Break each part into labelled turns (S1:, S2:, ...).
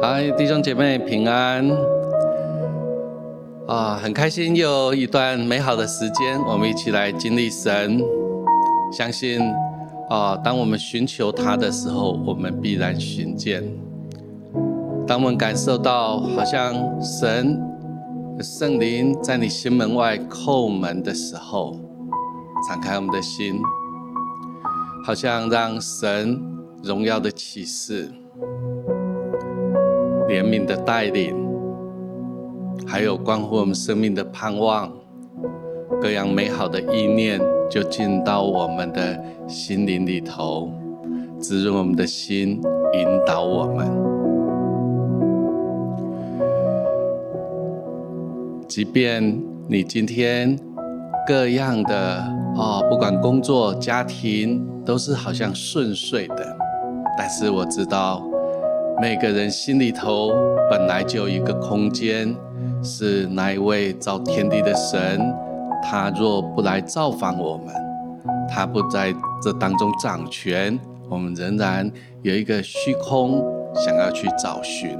S1: 嗨，弟兄姐妹平安啊！很开心又一段美好的时间，我们一起来经历神。相信啊，当我们寻求他的时候，我们必然寻见。当我们感受到好像神圣灵在你心门外叩门的时候，敞开我们的心，好像让神荣耀的启示。怜悯的带领，还有关乎我们生命的盼望，各样美好的意念就进到我们的心灵里头，滋润我们的心，引导我们。即便你今天各样的哦，不管工作、家庭都是好像顺遂的，但是我知道。每个人心里头本来就有一个空间，是那一位造天地的神。他若不来造访我们，他不在这当中掌权，我们仍然有一个虚空想要去找寻。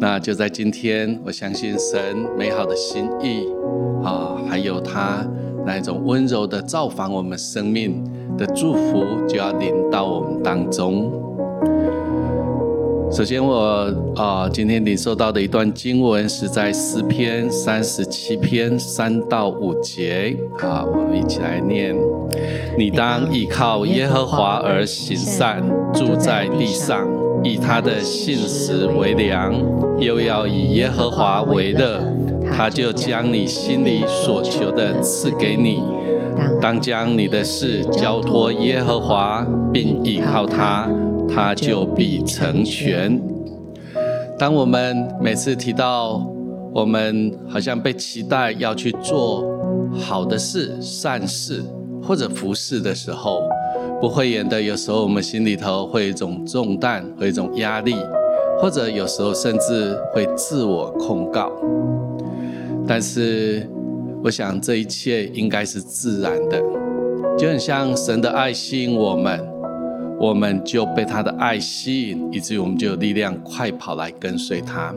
S1: 那就在今天，我相信神美好的心意啊，还有他那一种温柔的造访我们生命的祝福，就要临到我们当中。首先我，啊今天领受到的一段经文是在诗篇三十七篇三到五节。好，我们一起来念：你当依靠耶和华而行善，住在地上，以他的信实为粮，又要以耶和华为乐，他就将你心里所求的赐给你。当将你的事交托耶和华，并倚靠他。他就必成全。当我们每次提到我们好像被期待要去做好的事、善事或者服事的时候，不会演的，有时候我们心里头会有一种重担，会有一种压力，或者有时候甚至会自我控告。但是，我想这一切应该是自然的，就很像神的爱吸引我们。我们就被他的爱吸引，以至于我们就有力量快跑来跟随他。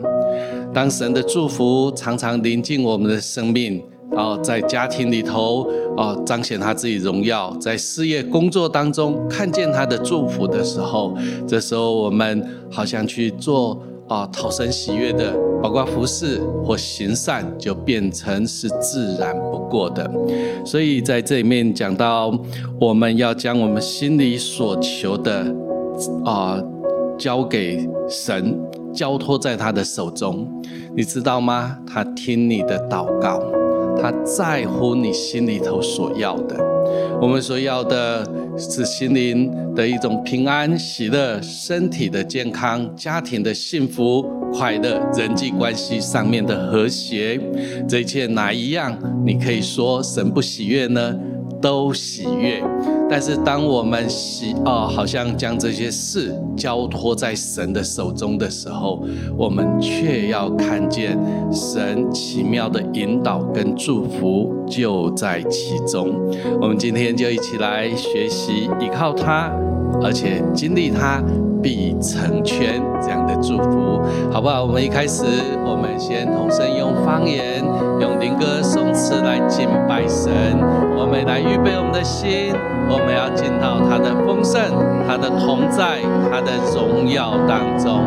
S1: 当神的祝福常常临近我们的生命，哦在家庭里头哦彰显他自己荣耀，在事业工作当中看见他的祝福的时候，这时候我们好像去做啊讨神喜悦的。包括服侍或行善，就变成是自然不过的。所以在这里面讲到，我们要将我们心里所求的啊、交给神，交托在他的手中。你知道吗？他听你的祷告，他在乎你心里头所要的。我们所要的是心灵的一种平安、喜乐，身体的健康，家庭的幸福。快乐，人际关系上面的和谐，这一切哪一样你可以说神不喜悦呢？都喜悦。但是当我们喜哦，好像将这些事交托在神的手中的时候，我们却要看见神奇妙的引导跟祝福就在其中。我们今天就一起来学习依靠他，而且经历他。必成全这样的祝福，好不好？我们一开始，我们先同声用方言、用灵歌颂词来敬拜神。我们来预备我们的心，我们要进到他的丰盛、他的同在、他的荣耀当中。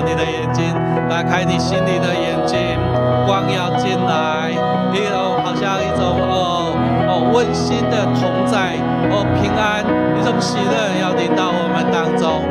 S1: 你的眼睛，打开你心里的眼睛光要进来，一种好像一种哦哦温馨的同在，哦平安，一种喜乐要临到我们当中。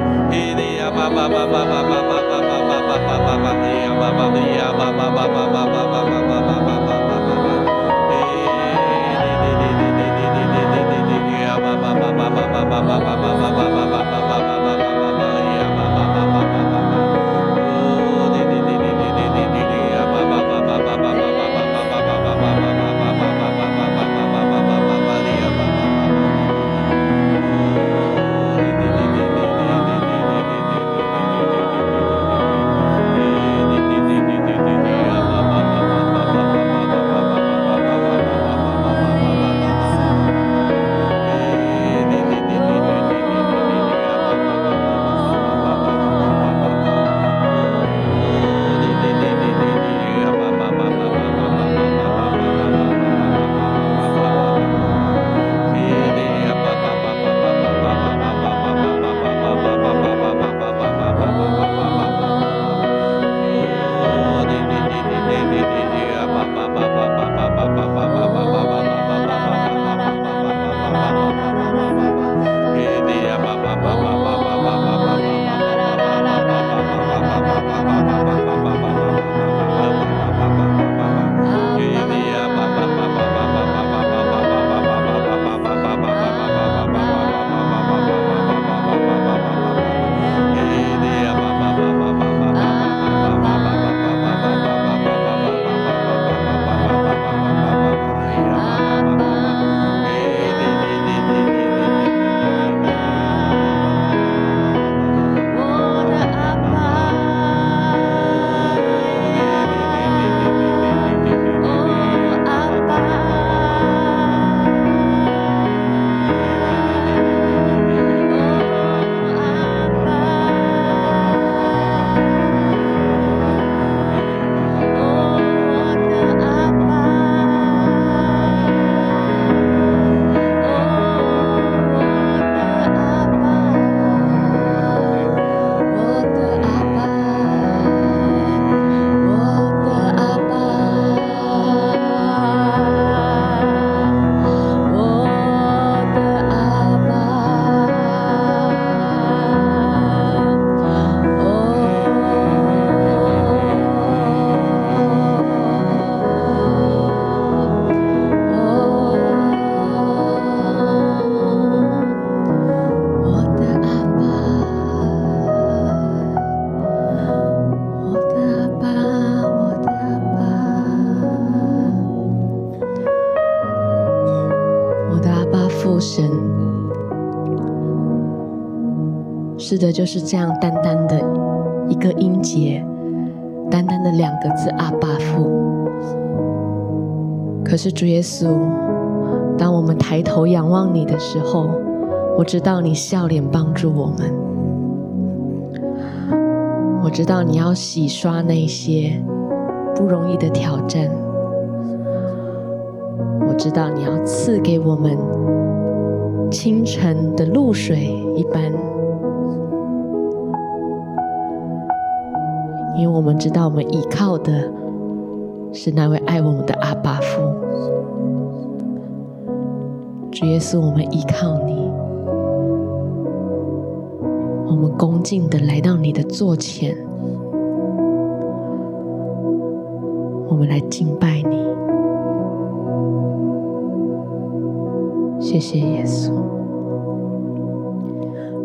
S2: 的，就是这样，单单的一个音节，单单的两个字，阿爸父。可是主耶稣，当我们抬头仰望你的时候，我知道你笑脸帮助我们，我知道你要洗刷那些不容易的挑战，我知道你要赐给我们清晨的露水一般。因为我们知道，我们依靠的是那位爱我们的阿爸父。主耶稣，我们依靠你，我们恭敬的来到你的座前，我们来敬拜你。谢谢耶稣。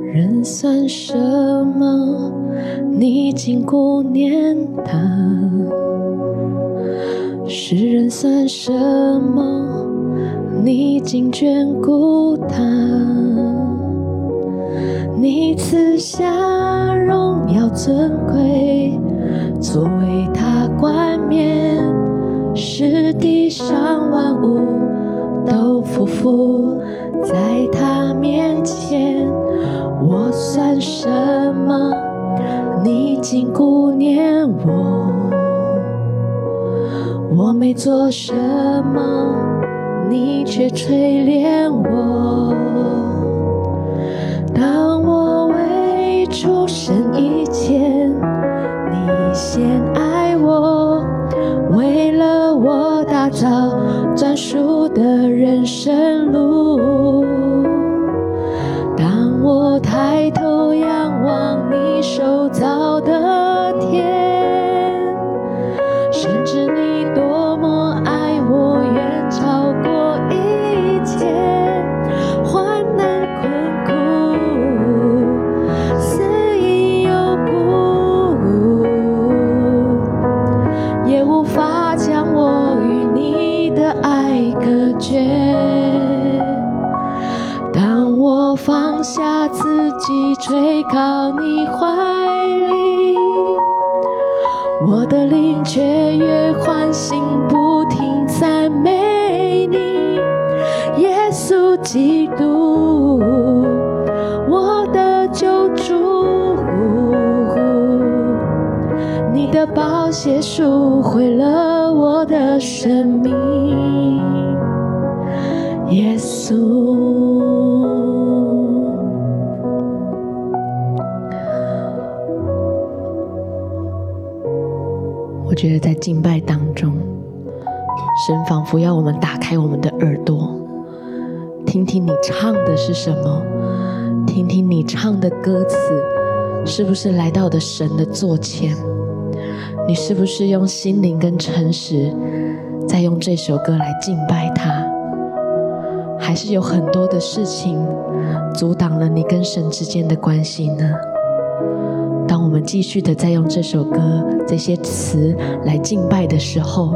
S2: 人算什么？你竟顾念他，世人算什么？你竟眷顾他，你赐下荣耀尊贵，作为他冠冕，使地上万物都匍匐在你竟顾念我，我没做什么，你却垂怜我。当你怀里，我的灵却越欢欣，不停赞美你，耶稣基督，我的救主，你的宝血赎回了我的生命，耶稣。觉得在敬拜当中，神仿佛要我们打开我们的耳朵，听听你唱的是什么，听听你唱的歌词是不是来到的神的座前，你是不是用心灵跟诚实在用这首歌来敬拜他，还是有很多的事情阻挡了你跟神之间的关系呢？我们继续的在用这首歌、这些词来敬拜的时候，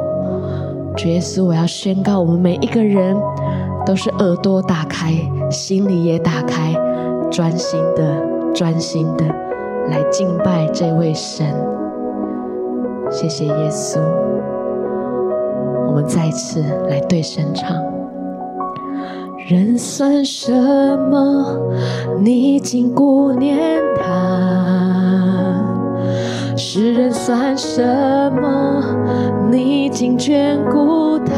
S2: 主耶稣，我要宣告，我们每一个人都是耳朵打开，心里也打开，专心的、专心的来敬拜这位神。谢谢耶稣，我们再次来对神唱：人算什么？你竟顾念他。世人算什么？你竟眷顾他，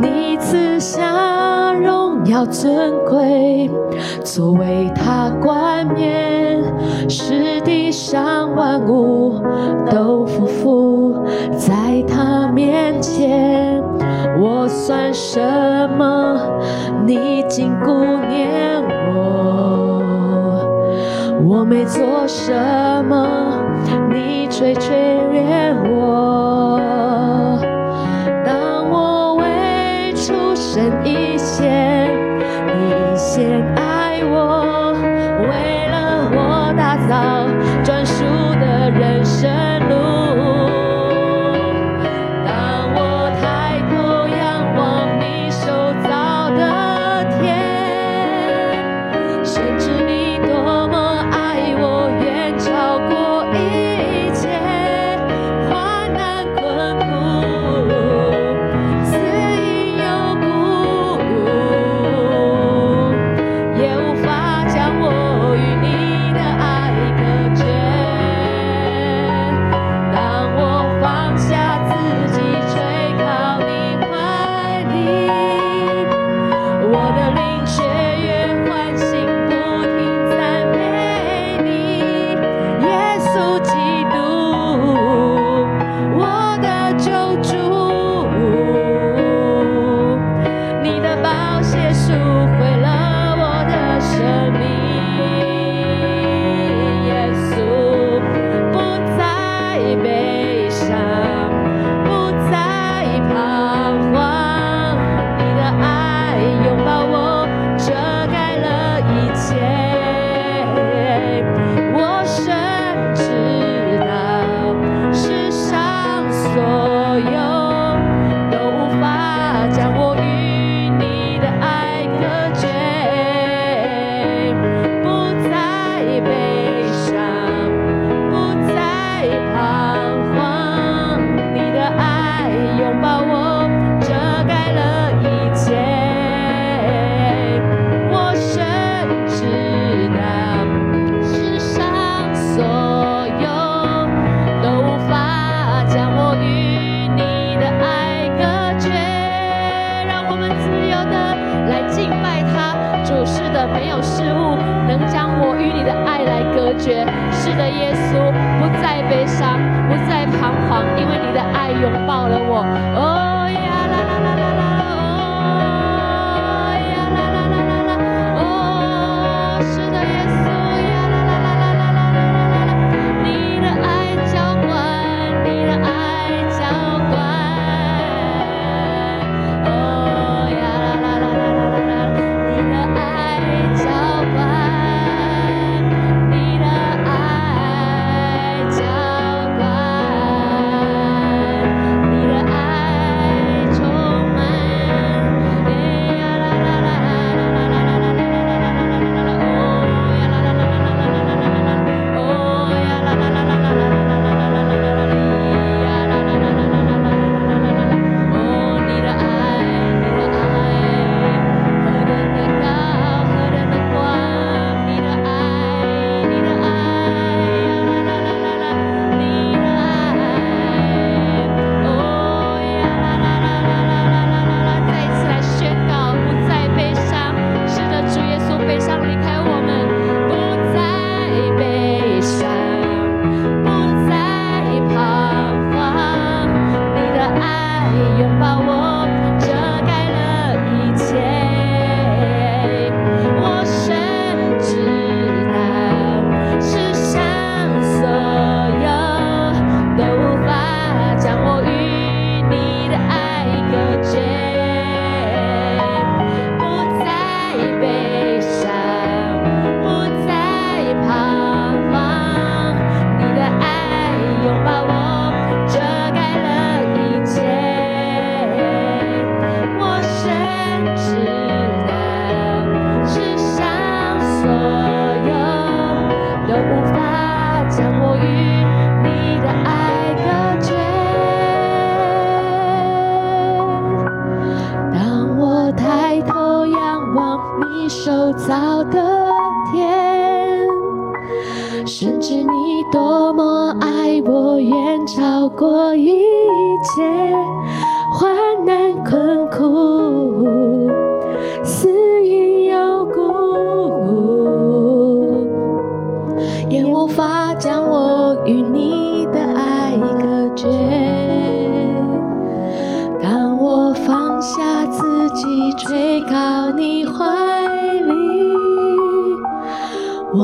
S2: 你赐下荣耀尊贵，作为他冠冕，使地上万物都匍匐在他面前。我算什么？你竟顾念。我没做什么，你却垂怜我。当我未出生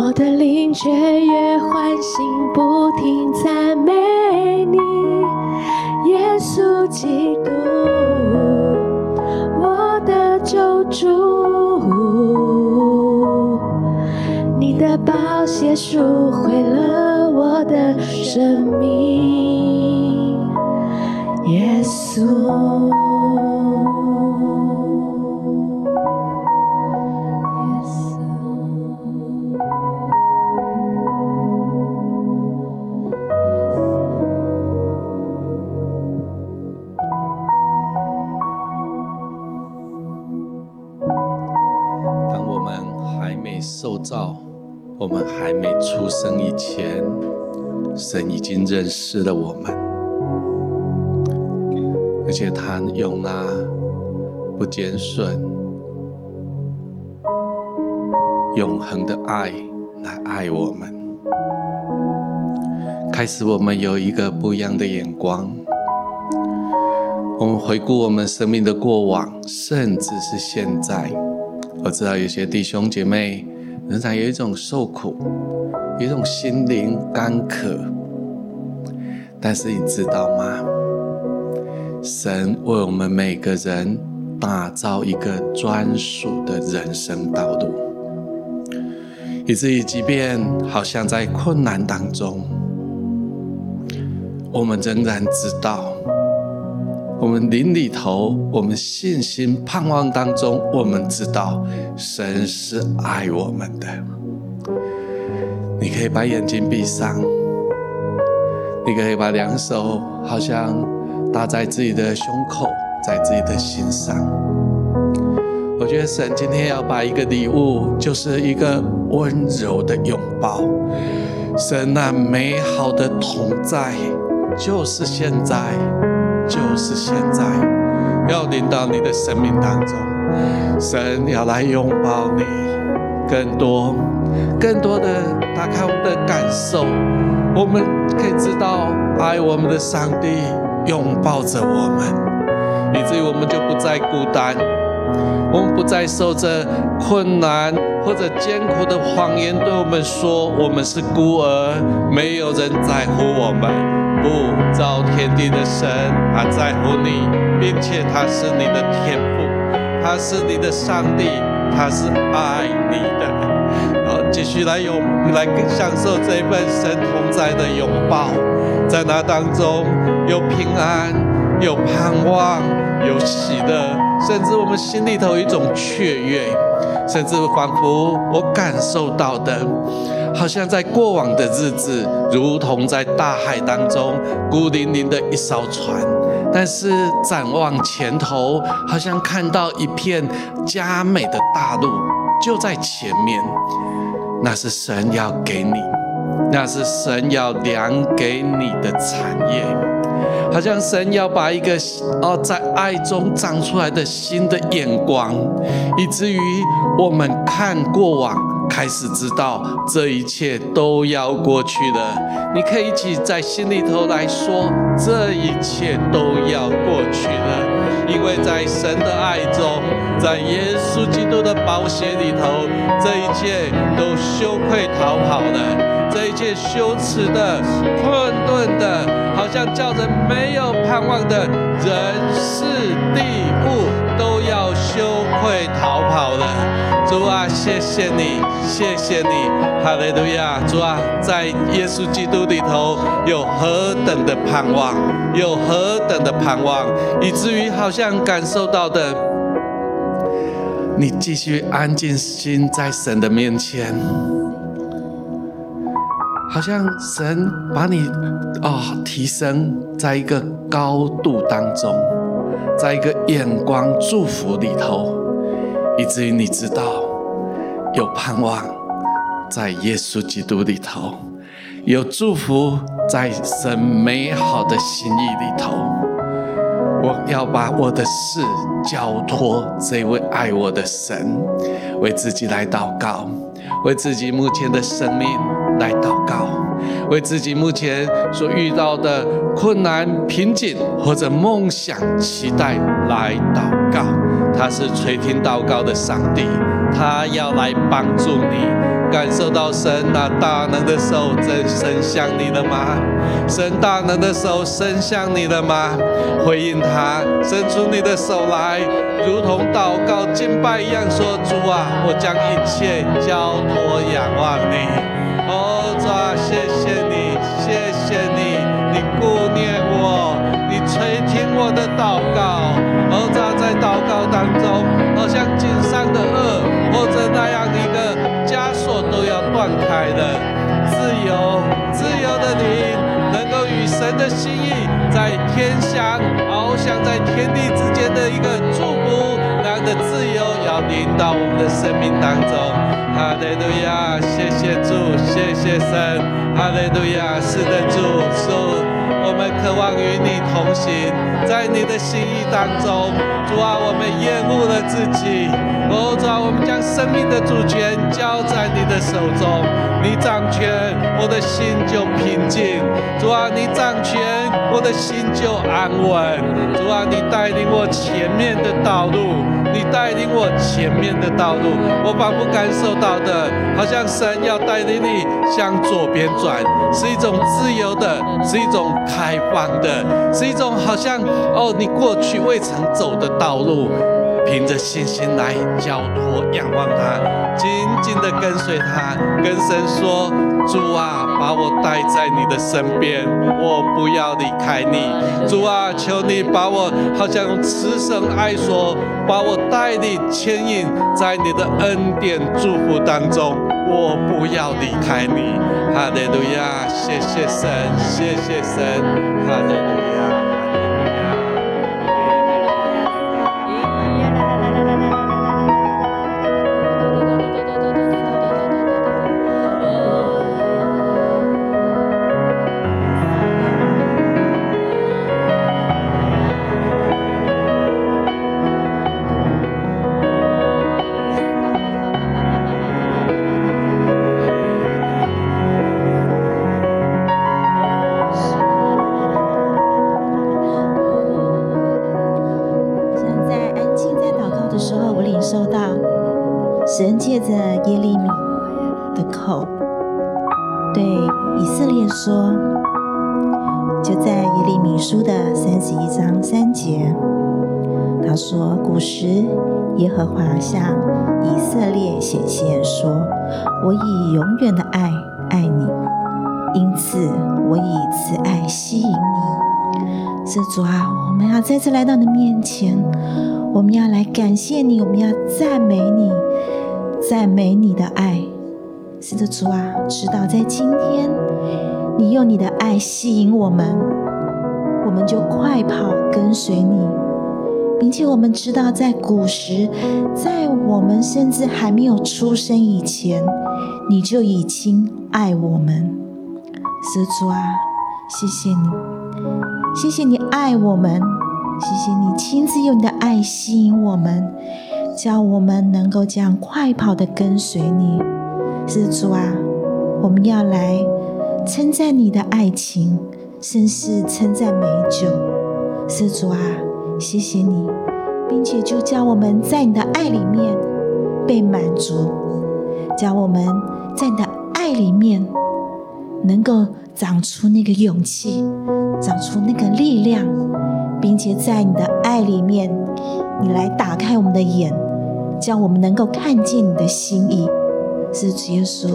S2: 我的灵雀跃欢欣，不停赞美你，耶稣基督，我的救主。你的宝血赎回了我的生命，耶
S1: 稣。我们还没出生以前，神已经认识了我们，而且他用那不减损、永恒的爱来爱我们，开始我们有一个不一样的眼光。我们回顾我们生命的过往，甚至是现在，我知道有些弟兄姐妹。仍然有一种受苦，有一种心灵干渴，但是你知道吗？神为我们每个人打造一个专属的人生道路，以至于即便好像在困难当中，我们仍然知道。我们灵里头，我们信心盼望当中，我们知道神是爱我们的。你可以把眼睛闭上，你可以把两手好像搭在自己的胸口，在自己的心上。我觉得神今天要把一个礼物，就是一个温柔的拥抱。神那美好的同在，就是现在。就是现在，要临到你的生命当中，神要来拥抱你，更多、更多的打开我们的感受，我们可以知道，爱我们的上帝拥抱着我们，以至于我们就不再孤单，我们不再受着困难或者艰苦的谎言对我们说，我们是孤儿，没有人在乎我们。不，造天地的神，他在乎你，并且他是你的天父，他是你的上帝，他是爱你的。好，继续来拥，来享受这份神同在的拥抱，在那当中有平安，有盼望，有喜乐，甚至我们心里头一种雀跃，甚至仿佛我感受到的。好像在过往的日子，如同在大海当中孤零零的一艘船，但是展望前头，好像看到一片佳美的大陆就在前面。那是神要给你，那是神要量给你的产业。好像神要把一个哦，在爱中长出来的新的眼光，以至于我们看过往。开始知道这一切都要过去了，你可以一起在心里头来说，这一切都要过去了，因为在神的爱中，在耶稣基督的宝血里头，这一切都羞愧逃跑了，这一切羞耻的、困顿的，好像叫人没有盼望的人事地物，会逃跑的。主啊，谢谢你，谢谢你，哈利路亚！主啊，在耶稣基督里头有何等的盼望，有何等的盼望，以至于好像感受到的，你继续安静心在神的面前，好像神把你啊、哦、提升在一个高度当中，在一个眼光祝福里头。以至于你知道有盼望，在耶稣基督里头。有祝福在神美好的心意里头。我要把我的事交托这位爱我的神，为自己来祷告，为自己目前的生命来祷告，为自己目前所遇到的困难、瓶颈或者梦想、期待来祷告。他是垂听祷告的上帝，他要来帮助你。感受到神那大能的手正伸向你了吗？神大能的手伸向你了吗？回应他，伸出你的手来，如同祷告敬拜一样，说：主啊，我将一切交托仰望你。哦，主啊，谢谢你，谢谢你，你顾念我，你垂听我的祷告。哦，主啊，在祷告中，好像颈上的轭，或者那样一个。枷锁都要断开的自由，自由的你能够与神的心意在天祥，翱翔在天地之间的一个祝福，那样的自由要临到我们的生命当中。哈利路亚，谢谢主，谢谢神。哈利路亚，是的，主，主，我们渴望与你同行，在你的心意当中。主啊，我们厌恶了自己。哦，主啊，我们将生命的主权交在你的手中，你掌权，我的心就平静；主啊，你掌权，我的心就安稳；主啊，你带领我前面的道路，你带领我前面的道路，我仿佛感受到的，好像神要带领你向左边转，是一种自由的，是一种开放的，是一种好像哦，你过去未曾走的道路。凭着信心来交托、仰望他，紧紧地跟随他，跟神说：“主啊，把我带在你的身边，我不要离开你。主啊，求你把我好像用慈神爱说，把我带领牵引在你的恩典祝福当中，我不要离开你。”哈利路亚，谢谢神，谢谢神，哈利路
S3: 亚。再次来到你的面前，我们要来感谢你，我们要赞美你，赞美你的爱。是的，主啊，知道在今天，你用你的爱吸引我们，我们就快跑跟随你。并且我们知道，在古时，在我们甚至还没有出生以前，你就已经爱我们。是主啊，谢谢你，谢谢你爱我们，谢谢你亲自用你的爱吸引我们，叫我们能够这样快跑的跟随你。是主啊，我们要来称赞你的爱情，甚是称赞美酒。是主啊。谢谢你，并且就叫我们在你的爱里面被满足，叫我们在你的爱里面能够长出那个勇气，长出那个力量，并且在你的爱里面，你来打开我们的眼，叫我们能够看见你的心意。是主耶稣，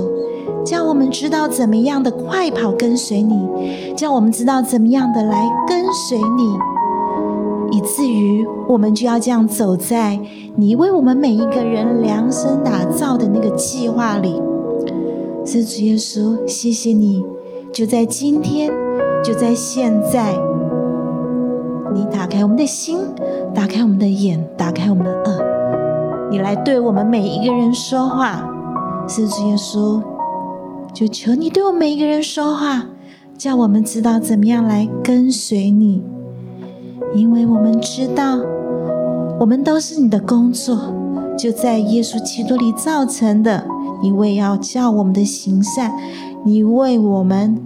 S3: 叫我们知道怎么样的快跑跟随你，叫我们知道怎么样的来跟随你。以至于我们就要这样走在你为我们每一个人量身打造的那个计划里。是主耶稣，谢谢你，就在今天，就在现在，你打开我们的心，打开我们的眼，打开我们的耳，你来对我们每一个人说话。是主耶稣，就求你对我们每一个人说话，叫我们知道怎么样来跟随你，因为我们知道，我们都是你的工作，就在耶稣基督里造成的。你为要叫我们的行善，你为我们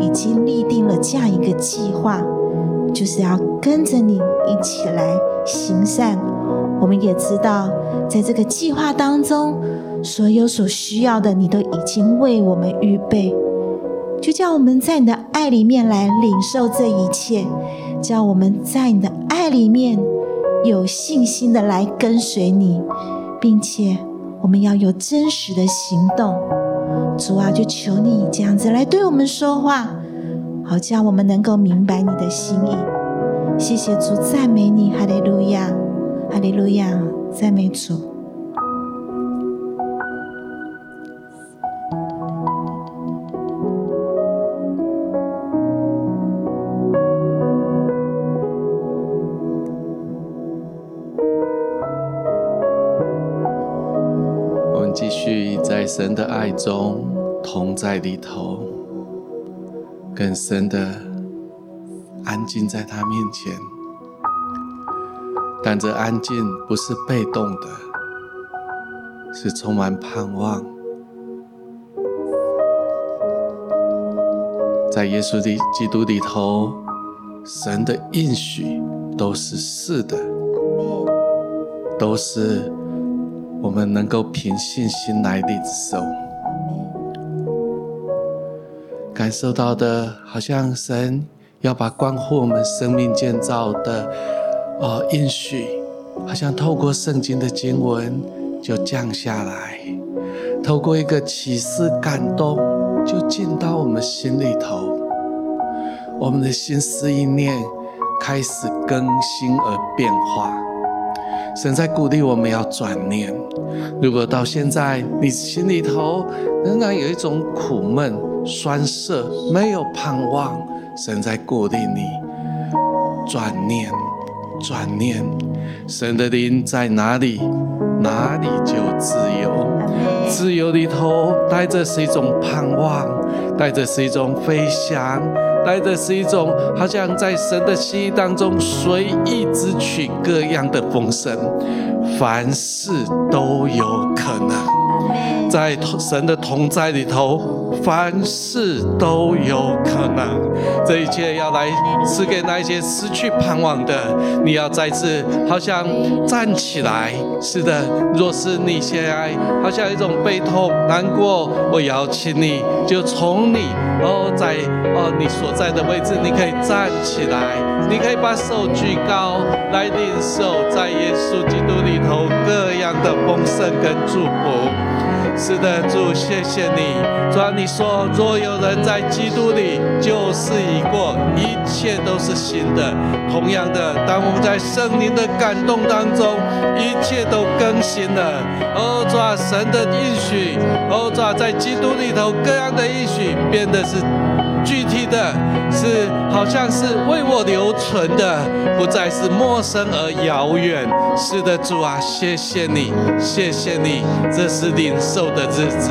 S3: 已经立定了这样一个计划，就是要跟着你一起来行善。我们也知道，在这个计划当中，所有所需要的，你都已经为我们预备。就叫我们在你的爱里面来领受这一切，叫我们在你的爱里面有信心的来跟随你，并且。我们要有真实的行动，主啊，就求你这样子来对我们说话，好叫我们能够明白你的心意。谢谢主，赞美你，哈利路亚，哈利路亚，赞美主。
S1: 我们继续在神的爱中同在里头，更深的安静在他面前。但这安静不是被动的，是充满盼望。在耶稣的基督里头，神的应许都是是的，都是。我们能够凭信心来领受，感受到的，好像神要把关乎我们生命建造的哦应许，好像透过圣经的经文就降下来，透过一个启示感动，就进到我们心里头，我们的心思意念开始更新而变化。神在鼓励我们要转念。如果到现在你心里头仍然有一种苦闷、酸涩、没有盼望，神在鼓励你转念、转念。神的灵在哪里，哪里就自由。自由里头带着是一种盼望，带着是一种飞翔。带着是一种，好像在神的心意当中随意支取各样的丰盛，凡事都有可能，在神的同在里头，凡事都有可能。这一切要来赐给那些失去盼望的，你要再次好像站起来。是的，若是你现在好像一种悲痛难过，我邀请你就从你哦，在哦你所在的位置，你可以站起来，你可以把手举高来领受在耶稣基督里头各样的丰盛跟祝福。是的，主，谢谢你。主啊，你说，若有人在基督里，旧事已过，一切都是新的。同样的，当我们在圣灵的感动当中，一切都更新了。哦，主啊，神的应许，哦，主啊，在基督里头各样的应许，变得是。具体的是，好像是为我留存的，不再是陌生而遥远。是的，主啊，谢谢你，谢谢你，这是领受的日子，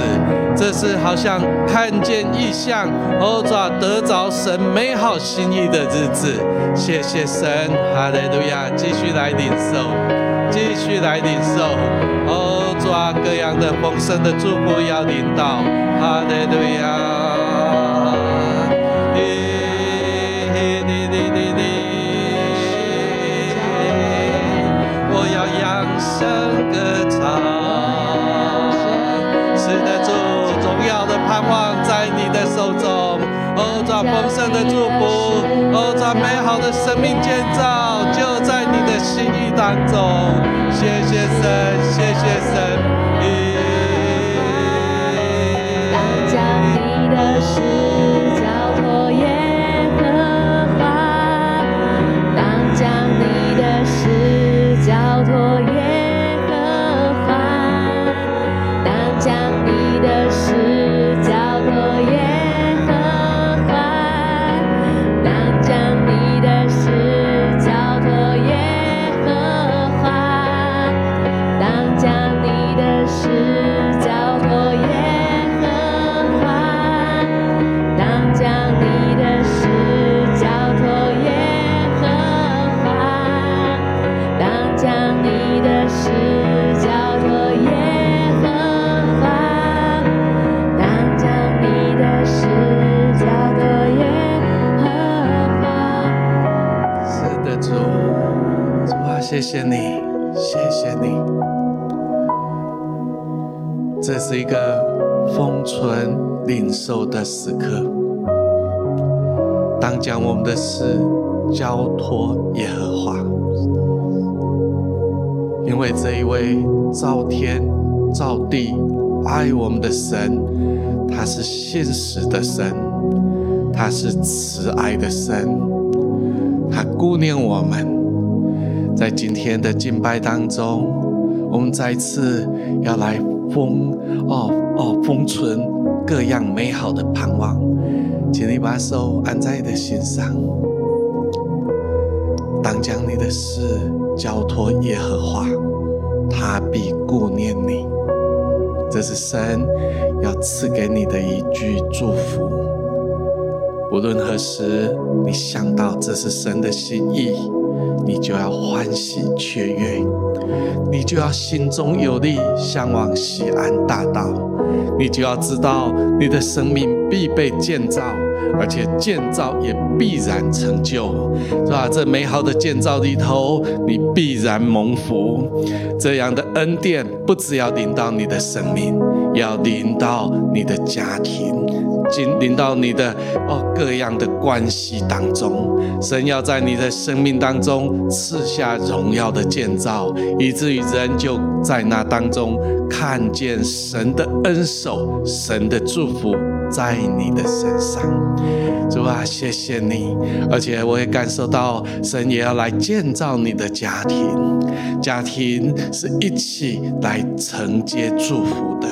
S1: 这是好像看见异象，哦，主啊，得着神美好心意的日子。谢谢神，哈利路亚，继续来领受，继续来领受，哦，主啊，各样的丰盛的祝福要领到，哈利路亚。是的主，荣耀的盼望在你的手中；欧
S2: 兆丰盛的祝福，欧兆美好的生命建造，就在你的
S1: 心意当中。谢谢神，谢谢神。受的时刻，当将我们的事交托耶和华，因为这一位造天造地爱我们的神，他是现实的神，他是慈爱的神，他顾念我们。在今天的敬拜当中，我们再次要来封哦哦封存各样美好的盼望，请你把手按在你的心上，当将你的事交托耶和华，他必顾念你。这是神要赐给你的一句祝福。无论何时，你想到这是神的心意。你就要欢喜雀跃，你就要心中有力，向往西安大道。你就要知道，你的生命必被建造，而且建造也必然成就，是吧？这美好的建造里头，你必然蒙福。这样的恩典不只要临到你的生命，要临到你的家庭。进临到你的哦各样的关系当中，神要在你的生命当中赐下荣耀的建造，以至于人就在那当中看见神的恩手、神的祝福在你的身上。主啊，谢谢你，而且我也感受到神也要来建造你的家庭，家庭是一起来承接祝福的。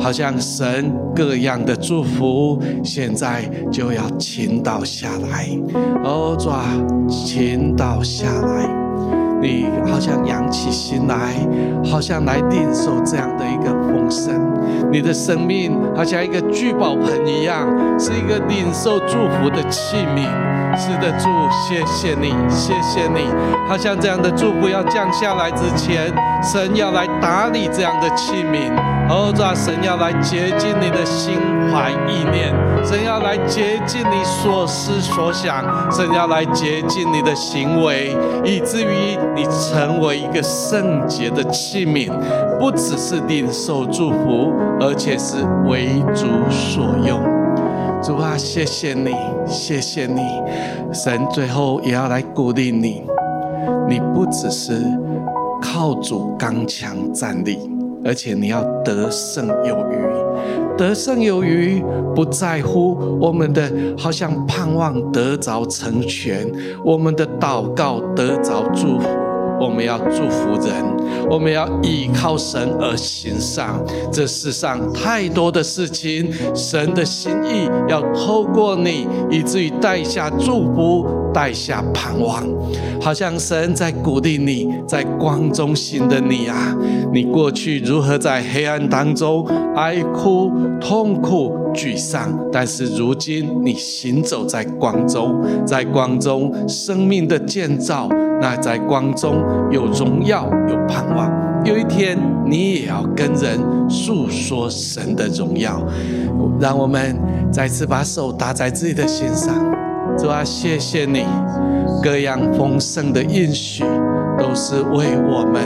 S1: 好像神各样的祝福，现在就要倾倒下来，哦，主啊，倾倒下来，你好像扬起心来，好像来领受这样的一个神，你的生命好像一个聚宝盆一样，是一个领受祝福的器皿。是的，主，谢谢你，谢谢你，好像这样的祝福要降下来之前，神要来打理这样的器皿。哦，主啊，神要来洁净你的心怀意念，神要来洁净你所思所想，神要来洁净你的行为，以至于你成为一个圣洁的器皿，不只是领受祝福，而且是为主所用。主啊，谢谢你，谢谢你，神最后也要来鼓励你，你不只是靠主刚强站立。而且你要得胜有余，得胜有余不在乎我们的好像盼望得着成全，我们的祷告得着祝福，我们要祝福人，我们要依靠神而行善。这世上太多的事情，神的心意要透过你，以至于带下祝福。带下盼望，好像神在鼓励你，在光中行的你啊，你过去如何在黑暗当中哀哭、痛苦、沮丧，但是如今你行走在光中，在光中生命的建造，那在光中有荣耀、有盼望。有一天你也要跟人诉说神的荣耀。让我们再次把手搭在自己的心上。主啊，谢谢你，各样丰盛的应许都是为我们、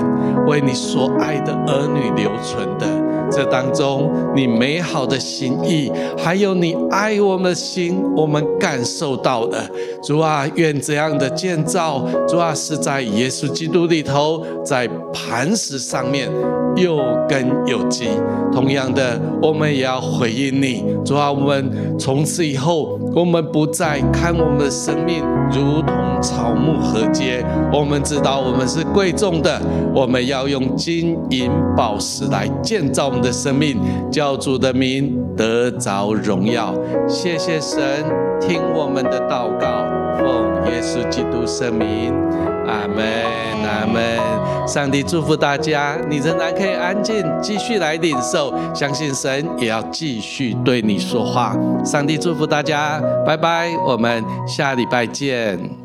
S1: 为你所爱的儿女留存的。这当中，你美好的心意，还有你爱我们的心，我们感受到的。主啊，愿这样的建造，主啊，是在耶稣基督里头，在磐石上面有根有基。同样的，我们也要回应你，主啊，我们从此以后，我们不再看我们的生命如同草木禾秸，我们知道我们是贵重的，我们要用金银宝石来建造我们的生命，叫主的名得着荣耀。谢谢神，听我们的祷告，奉耶稣基督圣名，阿门，阿门。上帝祝福大家，你仍然可以安静，继续来领受，相信神也要继续对你说话。上帝祝福大家，拜拜，我们下礼拜见。